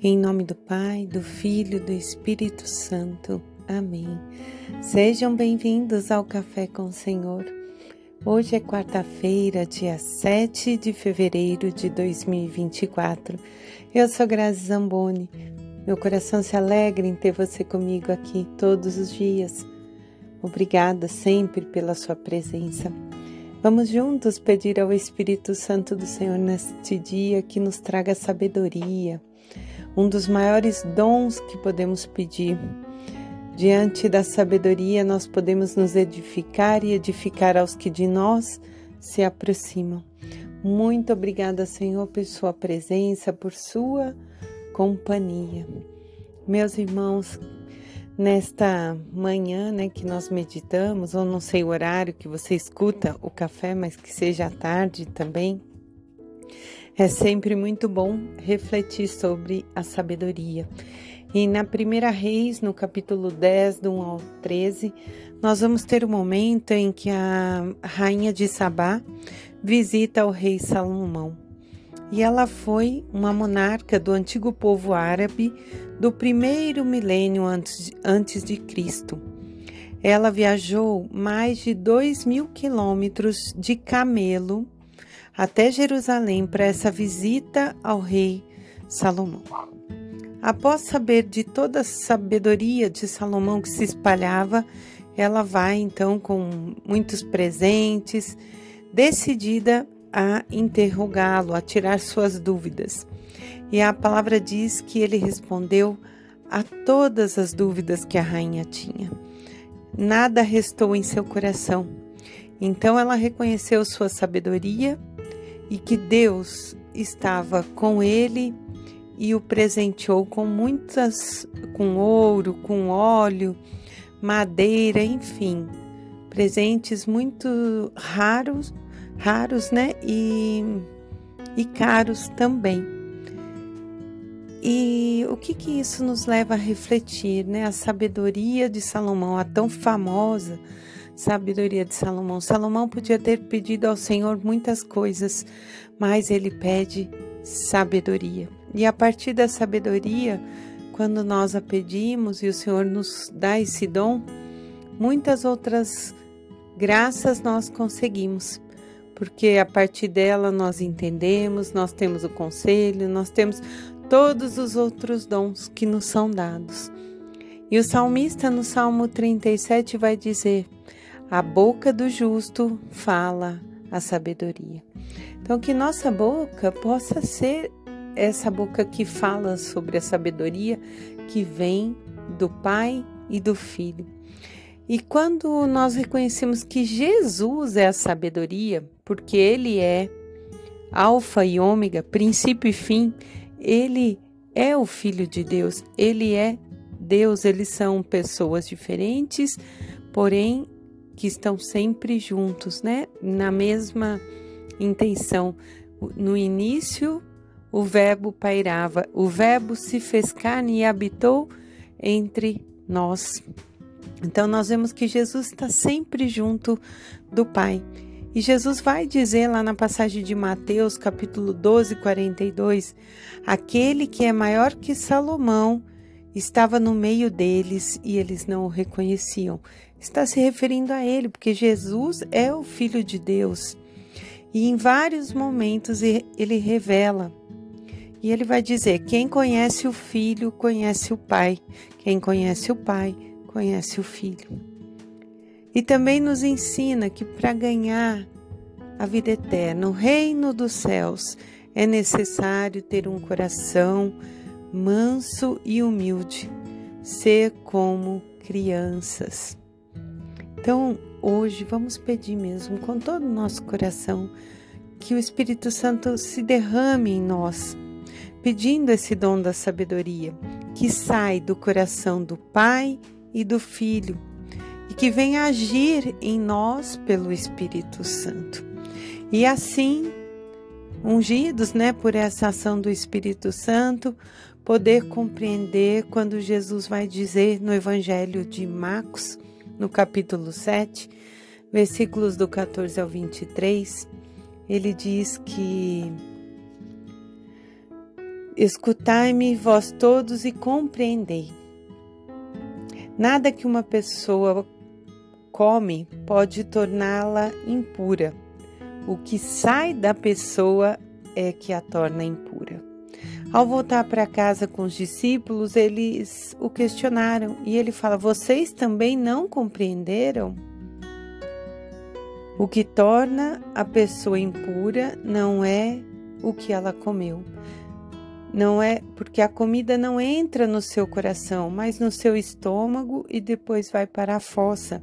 Em nome do Pai, do Filho e do Espírito Santo. Amém. Sejam bem-vindos ao Café com o Senhor. Hoje é quarta-feira, dia 7 de fevereiro de 2024. Eu sou Grazi Zamboni. Meu coração se alegra em ter você comigo aqui todos os dias. Obrigada sempre pela sua presença. Vamos juntos pedir ao Espírito Santo do Senhor neste dia que nos traga sabedoria, um dos maiores dons que podemos pedir. Diante da sabedoria, nós podemos nos edificar e edificar aos que de nós se aproximam. Muito obrigada, Senhor, por Sua presença, por Sua companhia. Meus irmãos, nesta manhã, né, que nós meditamos, ou não sei o horário que você escuta o café, mas que seja à tarde também, é sempre muito bom refletir sobre a sabedoria. E na primeira Reis, no capítulo 10, do 1 ao 13, nós vamos ter o um momento em que a rainha de Sabá visita o rei Salomão. E ela foi uma monarca do antigo povo árabe do primeiro milênio antes, antes de Cristo. Ela viajou mais de dois mil quilômetros de camelo até Jerusalém para essa visita ao rei Salomão. Após saber de toda a sabedoria de Salomão que se espalhava, ela vai então com muitos presentes, decidida a interrogá-lo, a tirar suas dúvidas. E a palavra diz que ele respondeu a todas as dúvidas que a rainha tinha. Nada restou em seu coração. Então ela reconheceu sua sabedoria e que Deus estava com ele e o presenteou com muitas com ouro, com óleo, madeira, enfim, presentes muito raros, raros, né? E, e caros também. E o que que isso nos leva a refletir, né? A sabedoria de Salomão, a tão famosa sabedoria de Salomão. Salomão podia ter pedido ao Senhor muitas coisas, mas ele pede sabedoria. E a partir da sabedoria, quando nós a pedimos e o Senhor nos dá esse dom, muitas outras graças nós conseguimos, porque a partir dela nós entendemos, nós temos o conselho, nós temos todos os outros dons que nos são dados. E o salmista no Salmo 37 vai dizer: a boca do justo fala a sabedoria. Então, que nossa boca possa ser essa boca que fala sobre a sabedoria que vem do Pai e do Filho. E quando nós reconhecemos que Jesus é a sabedoria, porque Ele é Alfa e Ômega, princípio e fim, Ele é o Filho de Deus, Ele é Deus, eles são pessoas diferentes, porém que estão sempre juntos, né? Na mesma intenção. No início, o Verbo pairava, o Verbo se fez carne e habitou entre nós. Então, nós vemos que Jesus está sempre junto do Pai. E Jesus vai dizer lá na passagem de Mateus, capítulo 12, 42, aquele que é maior que Salomão estava no meio deles e eles não o reconheciam está se referindo a ele, porque Jesus é o Filho de Deus. E em vários momentos ele revela. E ele vai dizer: quem conhece o Filho, conhece o Pai. Quem conhece o Pai, conhece o Filho. E também nos ensina que para ganhar a vida eterna, o reino dos céus, é necessário ter um coração manso e humilde, ser como crianças. Então, hoje, vamos pedir mesmo, com todo o nosso coração, que o Espírito Santo se derrame em nós, pedindo esse dom da sabedoria, que sai do coração do Pai e do Filho, e que venha agir em nós pelo Espírito Santo. E assim, ungidos, né, por essa ação do Espírito Santo, poder compreender quando Jesus vai dizer no Evangelho de Marcos, no capítulo 7, versículos do 14 ao 23, ele diz que Escutai-me, vós todos, e compreendei. Nada que uma pessoa come pode torná-la impura. O que sai da pessoa é que a torna impura. Ao voltar para casa com os discípulos, eles o questionaram e ele fala: Vocês também não compreenderam? O que torna a pessoa impura não é o que ela comeu. Não é porque a comida não entra no seu coração, mas no seu estômago e depois vai para a fossa.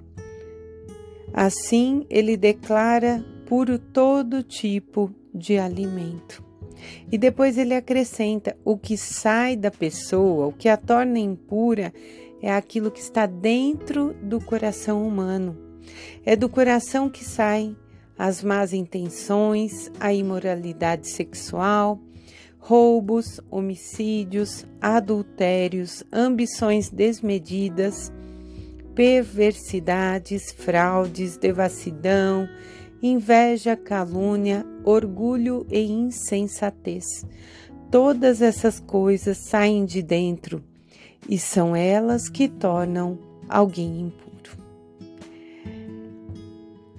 Assim, ele declara puro todo tipo de alimento. E depois ele acrescenta: o que sai da pessoa, o que a torna impura, é aquilo que está dentro do coração humano. É do coração que saem as más intenções, a imoralidade sexual, roubos, homicídios, adultérios, ambições desmedidas, perversidades, fraudes, devassidão, inveja, calúnia, orgulho e insensatez. Todas essas coisas saem de dentro e são elas que tornam alguém impuro.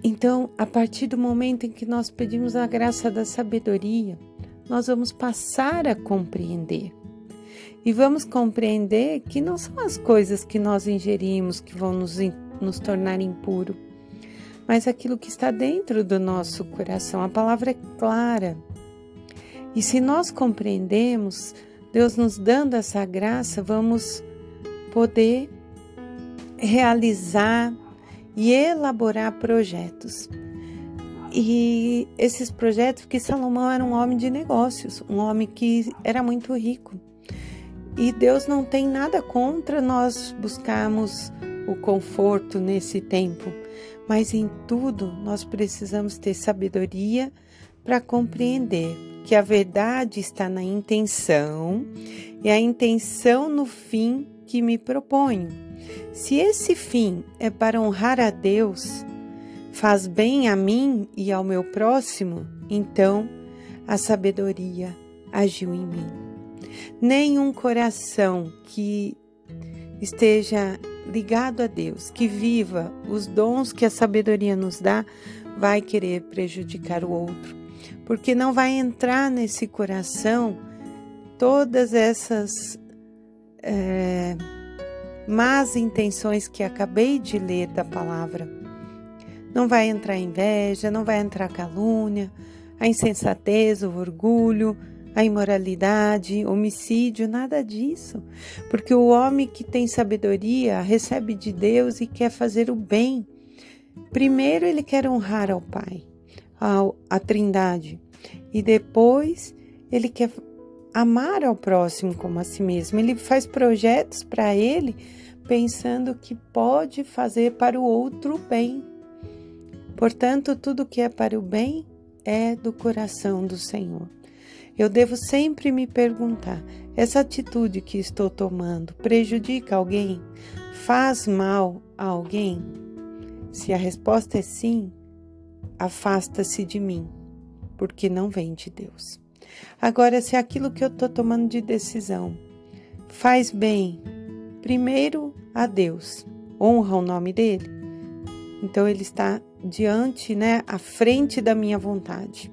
Então, a partir do momento em que nós pedimos a graça da sabedoria, nós vamos passar a compreender. E vamos compreender que não são as coisas que nós ingerimos que vão nos, nos tornar impuro, mas aquilo que está dentro do nosso coração. A palavra é clara. E se nós compreendemos, Deus nos dando essa graça, vamos poder realizar e elaborar projetos. E esses projetos, porque Salomão era um homem de negócios, um homem que era muito rico. E Deus não tem nada contra nós buscarmos o conforto nesse tempo, mas em tudo nós precisamos ter sabedoria para compreender que a verdade está na intenção e a intenção no fim que me proponho. Se esse fim é para honrar a Deus, faz bem a mim e ao meu próximo, então a sabedoria agiu em mim. Nenhum coração que esteja ligado a Deus, que viva os dons que a sabedoria nos dá, vai querer prejudicar o outro, porque não vai entrar nesse coração todas essas é, más intenções que acabei de ler da palavra. Não vai entrar inveja, não vai entrar calúnia, a insensatez, o orgulho, a imoralidade, homicídio, nada disso. Porque o homem que tem sabedoria recebe de Deus e quer fazer o bem. Primeiro ele quer honrar ao Pai, ao, à Trindade, e depois ele quer amar ao próximo como a si mesmo. Ele faz projetos para ele pensando que pode fazer para o outro bem. Portanto, tudo que é para o bem é do coração do Senhor. Eu devo sempre me perguntar: essa atitude que estou tomando prejudica alguém? Faz mal a alguém? Se a resposta é sim, afasta-se de mim, porque não vem de Deus. Agora, se aquilo que eu estou tomando de decisão faz bem, primeiro a Deus, honra o nome dele, então ele está diante, né, à frente da minha vontade.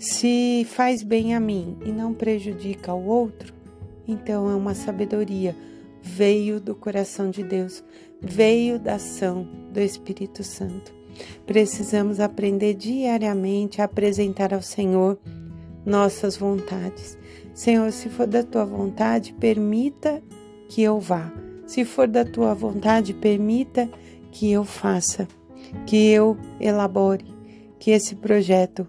Se faz bem a mim e não prejudica ao outro, então é uma sabedoria, veio do coração de Deus, veio da ação do Espírito Santo. Precisamos aprender diariamente a apresentar ao Senhor nossas vontades. Senhor, se for da tua vontade, permita que eu vá. Se for da tua vontade, permita que eu faça que eu elabore, que esse projeto